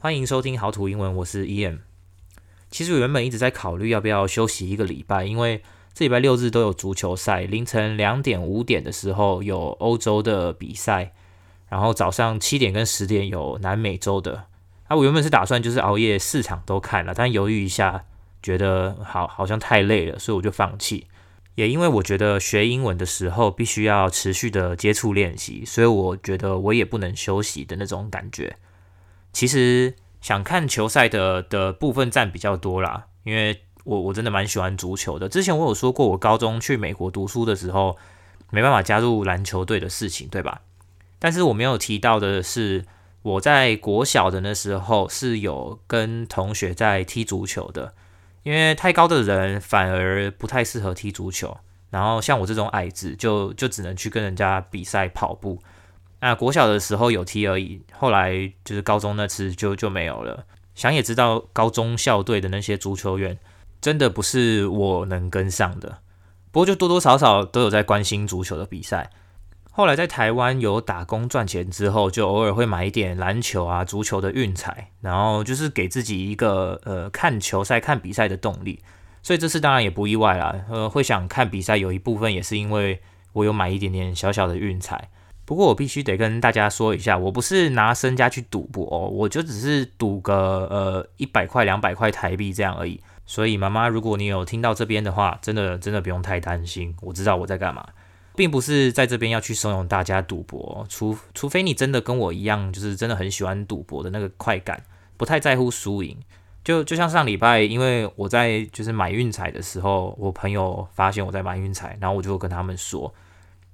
欢迎收听好土英文，我是 Ian。其实我原本一直在考虑要不要休息一个礼拜，因为这礼拜六日都有足球赛，凌晨两点、五点的时候有欧洲的比赛，然后早上七点跟十点有南美洲的。啊，我原本是打算就是熬夜四场都看了，但犹豫一下，觉得好好像太累了，所以我就放弃。也因为我觉得学英文的时候必须要持续的接触练习，所以我觉得我也不能休息的那种感觉。其实想看球赛的的部分占比较多啦，因为我我真的蛮喜欢足球的。之前我有说过，我高中去美国读书的时候没办法加入篮球队的事情，对吧？但是我没有提到的是，我在国小的那时候是有跟同学在踢足球的。因为太高的人反而不太适合踢足球，然后像我这种矮子就就只能去跟人家比赛跑步。那国小的时候有踢而已，后来就是高中那次就就没有了。想也知道，高中校队的那些足球员真的不是我能跟上的。不过就多多少少都有在关心足球的比赛。后来在台湾有打工赚钱之后，就偶尔会买一点篮球啊、足球的运彩，然后就是给自己一个呃看球赛、看比赛的动力。所以这次当然也不意外啦，呃，会想看比赛有一部分也是因为我有买一点点小小的运彩。不过我必须得跟大家说一下，我不是拿身家去赌博哦，我就只是赌个呃一百块、两百块台币这样而已。所以妈妈，如果你有听到这边的话，真的真的不用太担心，我知道我在干嘛。并不是在这边要去怂恿大家赌博，除除非你真的跟我一样，就是真的很喜欢赌博的那个快感，不太在乎输赢。就就像上礼拜，因为我在就是买运彩的时候，我朋友发现我在买运彩，然后我就跟他们说，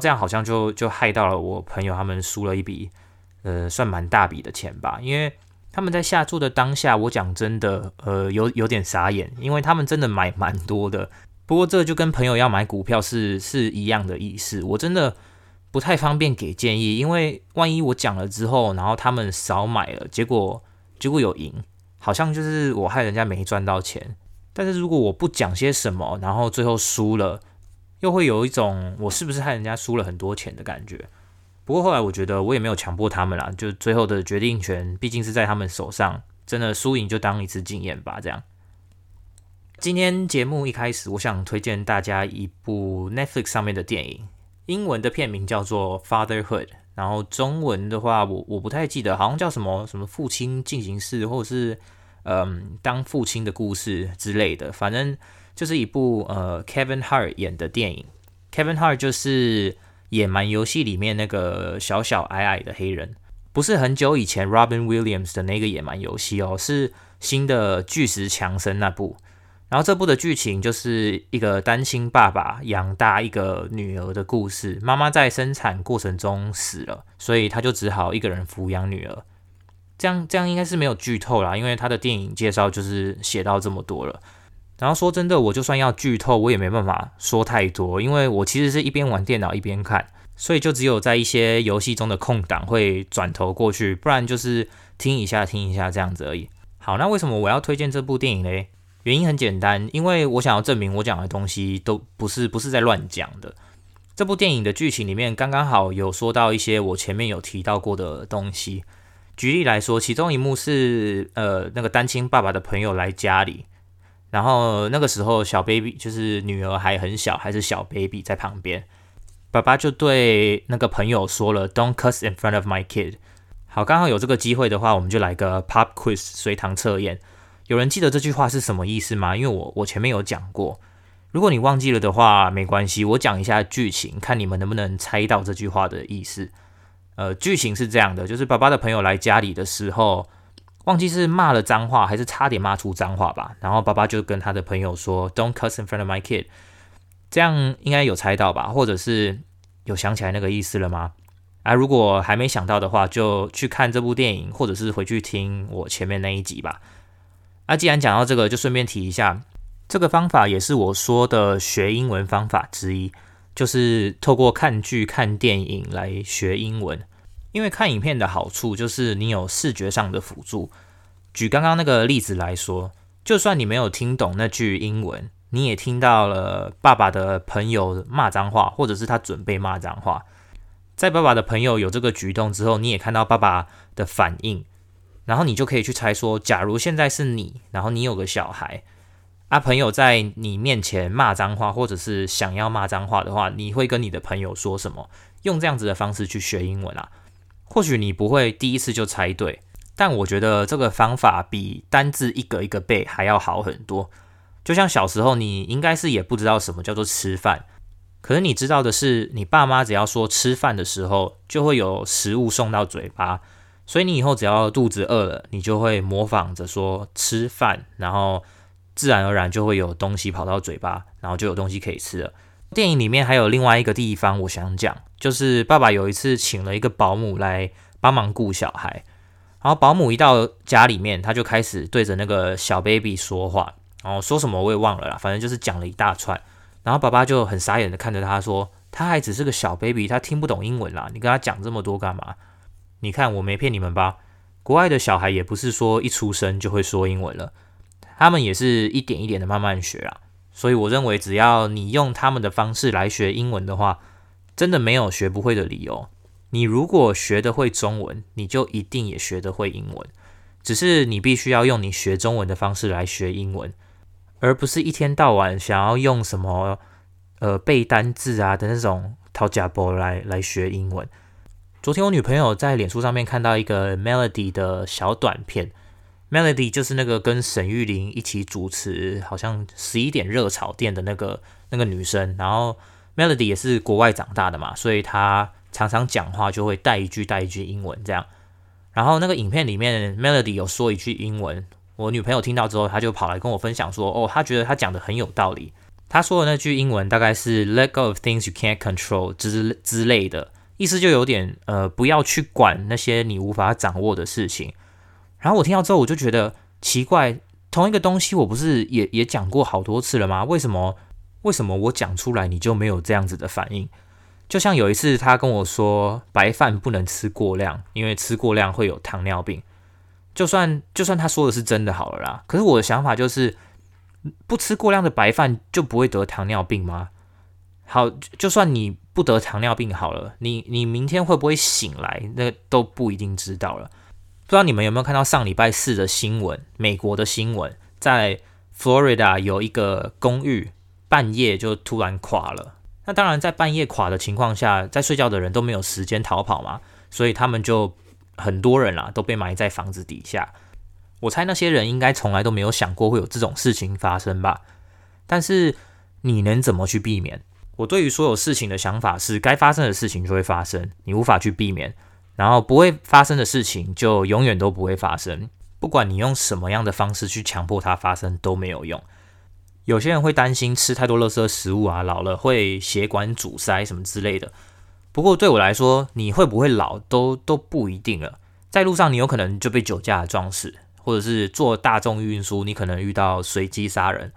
这样好像就就害到了我朋友，他们输了一笔呃算蛮大笔的钱吧。因为他们在下注的当下，我讲真的呃有有点傻眼，因为他们真的买蛮多的。不过这就跟朋友要买股票是是一样的意思，我真的不太方便给建议，因为万一我讲了之后，然后他们少买了，结果结果有赢，好像就是我害人家没赚到钱。但是如果我不讲些什么，然后最后输了，又会有一种我是不是害人家输了很多钱的感觉。不过后来我觉得我也没有强迫他们啦，就最后的决定权毕竟是在他们手上，真的输赢就当一次经验吧，这样。今天节目一开始，我想推荐大家一部 Netflix 上面的电影，英文的片名叫做《Fatherhood》，然后中文的话，我我不太记得，好像叫什么什么父亲进行式，或者是嗯当父亲的故事之类的，反正就是一部呃 Kevin Hart 演的电影。Kevin Hart 就是《野蛮游戏》里面那个小小矮矮的黑人，不是很久以前 Robin Williams 的那个《野蛮游戏》哦，是新的巨石强森那部。然后这部的剧情就是一个单亲爸爸养大一个女儿的故事。妈妈在生产过程中死了，所以他就只好一个人抚养女儿。这样这样应该是没有剧透啦，因为他的电影介绍就是写到这么多了。然后说真的，我就算要剧透，我也没办法说太多，因为我其实是一边玩电脑一边看，所以就只有在一些游戏中的空档会转头过去，不然就是听一下听一下这样子而已。好，那为什么我要推荐这部电影嘞？原因很简单，因为我想要证明我讲的东西都不是不是在乱讲的。这部电影的剧情里面刚刚好有说到一些我前面有提到过的东西。举例来说，其中一幕是呃那个单亲爸爸的朋友来家里，然后那个时候小 baby 就是女儿还很小，还是小 baby 在旁边，爸爸就对那个朋友说了 "Don't cuss in front of my kid"。好，刚好有这个机会的话，我们就来个 pop quiz 随堂测验。有人记得这句话是什么意思吗？因为我我前面有讲过，如果你忘记了的话，没关系，我讲一下剧情，看你们能不能猜到这句话的意思。呃，剧情是这样的，就是爸爸的朋友来家里的时候，忘记是骂了脏话，还是差点骂出脏话吧。然后爸爸就跟他的朋友说，Don't cuss in front of my kid。这样应该有猜到吧？或者是有想起来那个意思了吗？啊，如果还没想到的话，就去看这部电影，或者是回去听我前面那一集吧。那既然讲到这个，就顺便提一下，这个方法也是我说的学英文方法之一，就是透过看剧、看电影来学英文。因为看影片的好处就是你有视觉上的辅助。举刚刚那个例子来说，就算你没有听懂那句英文，你也听到了爸爸的朋友骂脏话，或者是他准备骂脏话。在爸爸的朋友有这个举动之后，你也看到爸爸的反应。然后你就可以去猜说，假如现在是你，然后你有个小孩，啊，朋友在你面前骂脏话，或者是想要骂脏话的话，你会跟你的朋友说什么？用这样子的方式去学英文啊，或许你不会第一次就猜对，但我觉得这个方法比单字一个一个背还要好很多。就像小时候，你应该是也不知道什么叫做吃饭，可是你知道的是，你爸妈只要说吃饭的时候，就会有食物送到嘴巴。所以你以后只要肚子饿了，你就会模仿着说吃饭，然后自然而然就会有东西跑到嘴巴，然后就有东西可以吃了。电影里面还有另外一个地方，我想讲，就是爸爸有一次请了一个保姆来帮忙顾小孩，然后保姆一到家里面，他就开始对着那个小 baby 说话，然后说什么我也忘了啦，反正就是讲了一大串，然后爸爸就很傻眼的看着他说，他还只是个小 baby，他听不懂英文啦，你跟他讲这么多干嘛？你看，我没骗你们吧？国外的小孩也不是说一出生就会说英文了，他们也是一点一点的慢慢学啊。所以我认为，只要你用他们的方式来学英文的话，真的没有学不会的理由。你如果学得会中文，你就一定也学得会英文。只是你必须要用你学中文的方式来学英文，而不是一天到晚想要用什么呃背单字啊的那种讨价包来来学英文。昨天我女朋友在脸书上面看到一个 Melody 的小短片，Melody 就是那个跟沈玉琳一起主持，好像十一点热炒店的那个那个女生。然后 Melody 也是国外长大的嘛，所以她常常讲话就会带一句带一句英文这样。然后那个影片里面 Melody 有说一句英文，我女朋友听到之后，她就跑来跟我分享说：“哦，她觉得她讲的很有道理。”她说的那句英文大概是 “Let go of things you can't control” 之之类的。意思就有点呃，不要去管那些你无法掌握的事情。然后我听到之后，我就觉得奇怪，同一个东西我不是也也讲过好多次了吗？为什么为什么我讲出来你就没有这样子的反应？就像有一次他跟我说白饭不能吃过量，因为吃过量会有糖尿病。就算就算他说的是真的好了啦，可是我的想法就是不吃过量的白饭就不会得糖尿病吗？好，就算你不得糖尿病好了，你你明天会不会醒来，那都不一定知道了。不知道你们有没有看到上礼拜四的新闻？美国的新闻，在 Florida 有一个公寓半夜就突然垮了。那当然，在半夜垮的情况下，在睡觉的人都没有时间逃跑嘛，所以他们就很多人啦都被埋在房子底下。我猜那些人应该从来都没有想过会有这种事情发生吧？但是你能怎么去避免？我对于所有事情的想法是，该发生的事情就会发生，你无法去避免；然后不会发生的事情就永远都不会发生。不管你用什么样的方式去强迫它发生都没有用。有些人会担心吃太多垃圾食物啊，老了会血管阻塞什么之类的。不过对我来说，你会不会老都都不一定了。在路上你有可能就被酒驾撞死，或者是坐大众运输，你可能遇到随机杀人。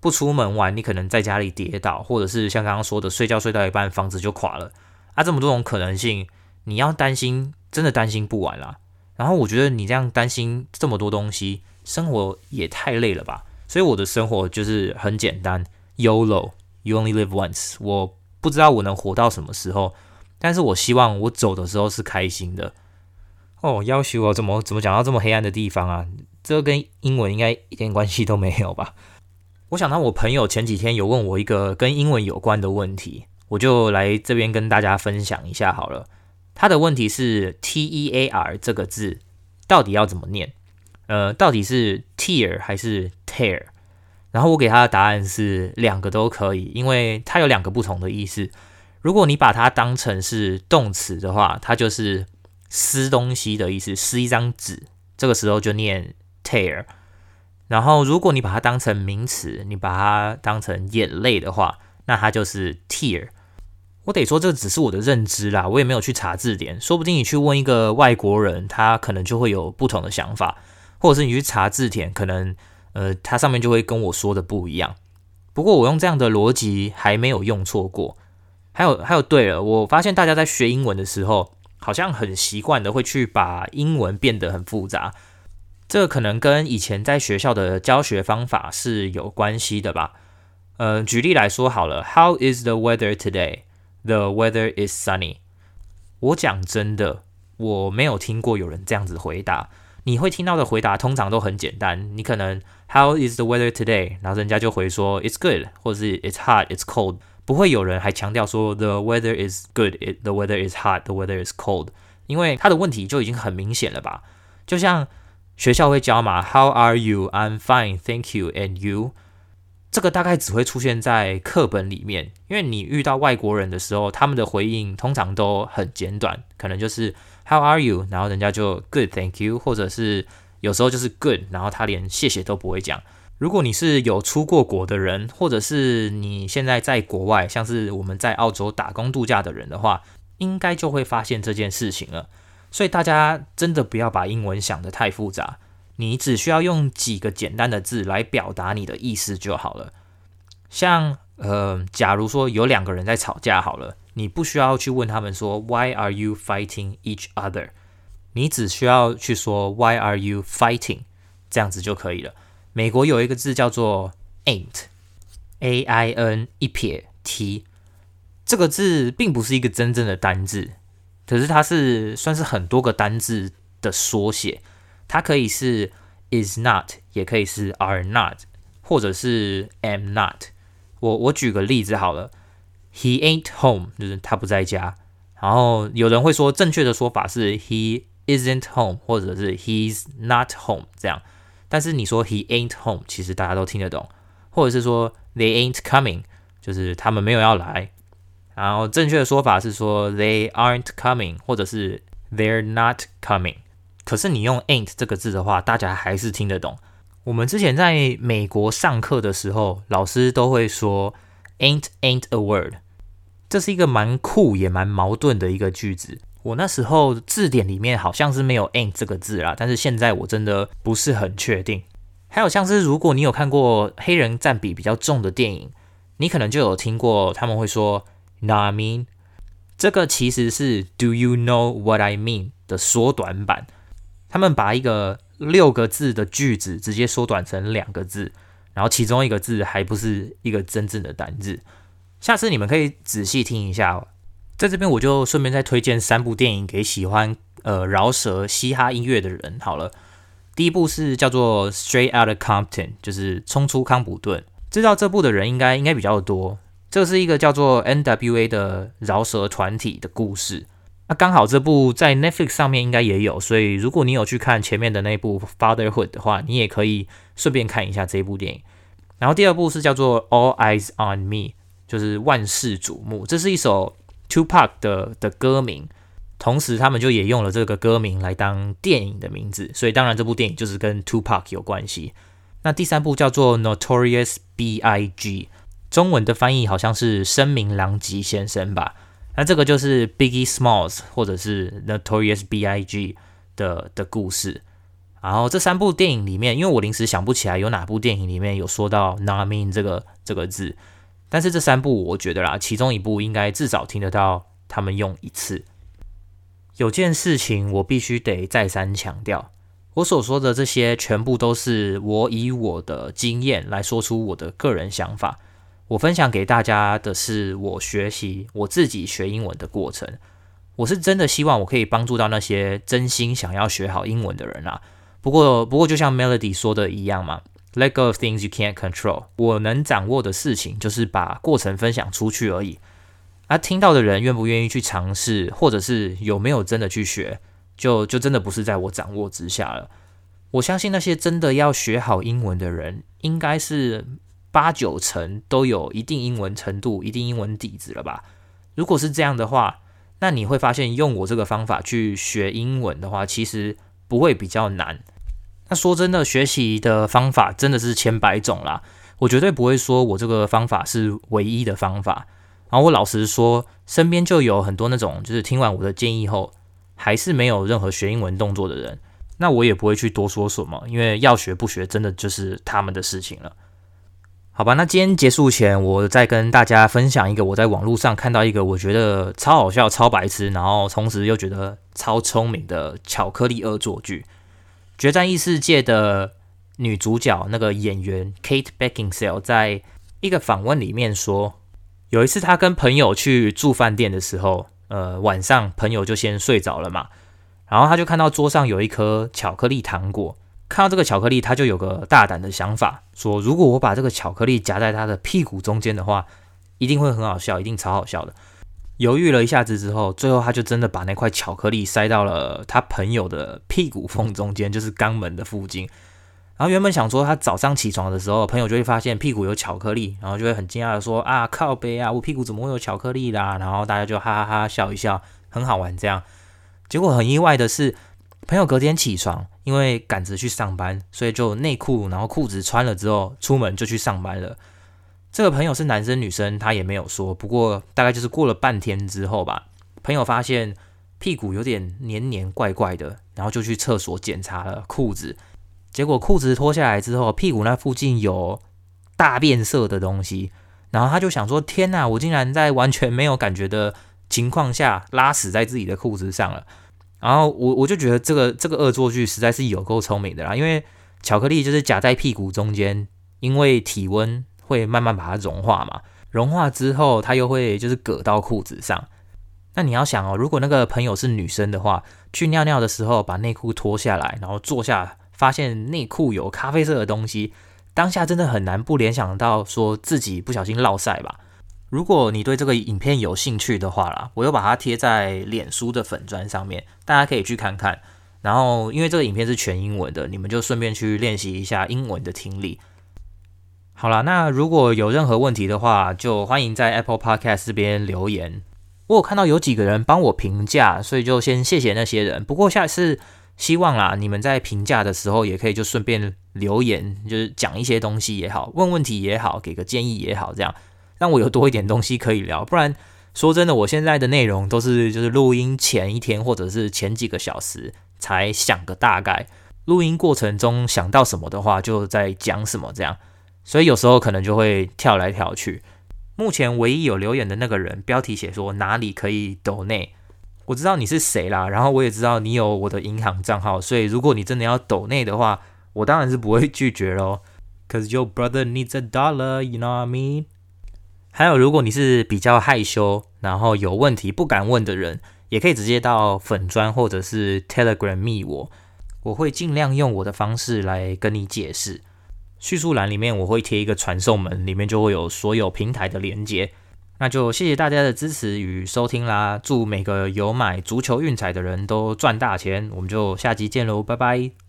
不出门玩，你可能在家里跌倒，或者是像刚刚说的，睡觉睡到一半，房子就垮了啊！这么多种可能性，你要担心，真的担心不完啦。然后我觉得你这样担心这么多东西，生活也太累了吧。所以我的生活就是很简单，YOLO，You only live once。我不知道我能活到什么时候，但是我希望我走的时候是开心的。哦，要求我怎么怎么讲到这么黑暗的地方啊？这跟英文应该一点关系都没有吧？我想到我朋友前几天有问我一个跟英文有关的问题，我就来这边跟大家分享一下好了。他的问题是 T E A R 这个字到底要怎么念？呃，到底是 tear 还是 tear？然后我给他的答案是两个都可以，因为它有两个不同的意思。如果你把它当成是动词的话，它就是撕东西的意思，撕一张纸，这个时候就念 tear。然后，如果你把它当成名词，你把它当成眼泪的话，那它就是 tear。我得说，这只是我的认知啦，我也没有去查字典。说不定你去问一个外国人，他可能就会有不同的想法，或者是你去查字典，可能呃，它上面就会跟我说的不一样。不过我用这样的逻辑还没有用错过。还有还有，对了，我发现大家在学英文的时候，好像很习惯的会去把英文变得很复杂。这可能跟以前在学校的教学方法是有关系的吧。呃，举例来说好了，How is the weather today? The weather is sunny. 我讲真的，我没有听过有人这样子回答。你会听到的回答通常都很简单，你可能 How is the weather today？然后人家就回说 It's good，或者是 It's hot, It's cold。不会有人还强调说 The weather is good, the weather is hot, the weather is cold，因为他的问题就已经很明显了吧？就像学校会教嘛，How are you? I'm fine, thank you. And you？这个大概只会出现在课本里面，因为你遇到外国人的时候，他们的回应通常都很简短，可能就是 How are you？然后人家就 Good, thank you，或者是有时候就是 Good，然后他连谢谢都不会讲。如果你是有出过国的人，或者是你现在在国外，像是我们在澳洲打工度假的人的话，应该就会发现这件事情了。所以大家真的不要把英文想得太复杂，你只需要用几个简单的字来表达你的意思就好了。像呃，假如说有两个人在吵架好了。你不需要去问他们说 Why are you fighting each other？你只需要去说 Why are you fighting？这样子就可以了。美国有一个字叫做 ain't，A I N 一撇 T，这个字并不是一个真正的单字，可是它是算是很多个单字的缩写。它可以是 is not，也可以是 are not，或者是 am not。我我举个例子好了。He ain't home，就是他不在家。然后有人会说，正确的说法是 He isn't home，或者是 He's not home 这样。但是你说 He ain't home，其实大家都听得懂。或者是说 They ain't coming，就是他们没有要来。然后正确的说法是说 They aren't coming，或者是 They're not coming。可是你用 ain't 这个字的话，大家还是听得懂。我们之前在美国上课的时候，老师都会说 Ain't ain't a word。这是一个蛮酷也蛮矛盾的一个句子。我那时候字典里面好像是没有 ain't 这个字啦，但是现在我真的不是很确定。还有像是如果你有看过黑人占比比较重的电影，你可能就有听过他们会说，na mean，这个其实是 Do you know what I mean 的缩短版。他们把一个六个字的句子直接缩短成两个字，然后其中一个字还不是一个真正的单字。下次你们可以仔细听一下，在这边我就顺便再推荐三部电影给喜欢呃饶舌嘻哈音乐的人。好了，第一部是叫做《Straight Outta Compton》，就是冲出康普顿。知道这部的人应该应该比较多。这是一个叫做 N.W.A 的饶舌团体的故事。那刚好这部在 Netflix 上面应该也有，所以如果你有去看前面的那部《Fatherhood》的话，你也可以顺便看一下这部电影。然后第二部是叫做《All Eyes on Me》。就是万事瞩目，这是一首 Tupac 的的歌名，同时他们就也用了这个歌名来当电影的名字，所以当然这部电影就是跟 Tupac 有关系。那第三部叫做 Notorious B.I.G.，中文的翻译好像是声名狼藉先生吧？那这个就是 Biggie Smalls 或者是 Notorious B.I.G. 的的故事。然后这三部电影里面，因为我临时想不起来有哪部电影里面有说到 Know what I mean 这个这个字。但是这三部，我觉得啦，其中一部应该至少听得到他们用一次。有件事情我必须得再三强调，我所说的这些全部都是我以我的经验来说出我的个人想法。我分享给大家的是我学习我自己学英文的过程。我是真的希望我可以帮助到那些真心想要学好英文的人啊。不过，不过就像 Melody 说的一样嘛。Let go of things you can't control。我能掌握的事情就是把过程分享出去而已。而、啊、听到的人愿不愿意去尝试，或者是有没有真的去学，就就真的不是在我掌握之下了。我相信那些真的要学好英文的人，应该是八九成都有一定英文程度、一定英文底子了吧？如果是这样的话，那你会发现用我这个方法去学英文的话，其实不会比较难。那说真的，学习的方法真的是千百种啦。我绝对不会说我这个方法是唯一的方法。然后我老实说，身边就有很多那种，就是听完我的建议后，还是没有任何学英文动作的人。那我也不会去多说什么，因为要学不学，真的就是他们的事情了。好吧，那今天结束前，我再跟大家分享一个我在网络上看到一个我觉得超好笑、超白痴，然后同时又觉得超聪明的巧克力恶作剧。决战异世界的女主角那个演员 Kate Beckinsale 在一个访问里面说，有一次她跟朋友去住饭店的时候，呃，晚上朋友就先睡着了嘛，然后她就看到桌上有一颗巧克力糖果，看到这个巧克力，他就有个大胆的想法，说如果我把这个巧克力夹在他的屁股中间的话，一定会很好笑，一定超好笑的。犹豫了一下子之后，最后他就真的把那块巧克力塞到了他朋友的屁股缝中间，就是肛门的附近。然后原本想说他早上起床的时候，朋友就会发现屁股有巧克力，然后就会很惊讶的说啊，靠北啊，我屁股怎么会有巧克力啦？然后大家就哈哈哈笑一笑，很好玩这样。结果很意外的是，朋友隔天起床，因为赶着去上班，所以就内裤然后裤子穿了之后出门就去上班了。这个朋友是男生女生，他也没有说。不过大概就是过了半天之后吧，朋友发现屁股有点黏黏怪怪的，然后就去厕所检查了裤子。结果裤子脱下来之后，屁股那附近有大变色的东西。然后他就想说：“天哪，我竟然在完全没有感觉的情况下拉屎在自己的裤子上了。”然后我我就觉得这个这个恶作剧实在是有够聪明的啦，因为巧克力就是夹在屁股中间，因为体温。会慢慢把它融化嘛，融化之后它又会就是搁到裤子上。那你要想哦，如果那个朋友是女生的话，去尿尿的时候把内裤脱下来，然后坐下发现内裤有咖啡色的东西，当下真的很难不联想到说自己不小心落赛吧。如果你对这个影片有兴趣的话啦，我又把它贴在脸书的粉砖上面，大家可以去看看。然后因为这个影片是全英文的，你们就顺便去练习一下英文的听力。好啦，那如果有任何问题的话，就欢迎在 Apple Podcast 这边留言。我有看到有几个人帮我评价，所以就先谢谢那些人。不过下次希望啦，你们在评价的时候也可以就顺便留言，就是讲一些东西也好，问问题也好，给个建议也好，这样让我有多一点东西可以聊。不然说真的，我现在的内容都是就是录音前一天或者是前几个小时才想个大概，录音过程中想到什么的话就在讲什么这样。所以有时候可能就会跳来跳去。目前唯一有留言的那个人，标题写说哪里可以抖内，我知道你是谁啦，然后我也知道你有我的银行账号，所以如果你真的要抖内的话，我当然是不会拒绝喽。Cause your brother needs a dollar, you know what I mean？还有，如果你是比较害羞，然后有问题不敢问的人，也可以直接到粉砖或者是 Telegram 密我，我会尽量用我的方式来跟你解释。叙述栏里面我会贴一个传送门，里面就会有所有平台的连接。那就谢谢大家的支持与收听啦！祝每个有买足球运彩的人都赚大钱！我们就下集见喽，拜拜。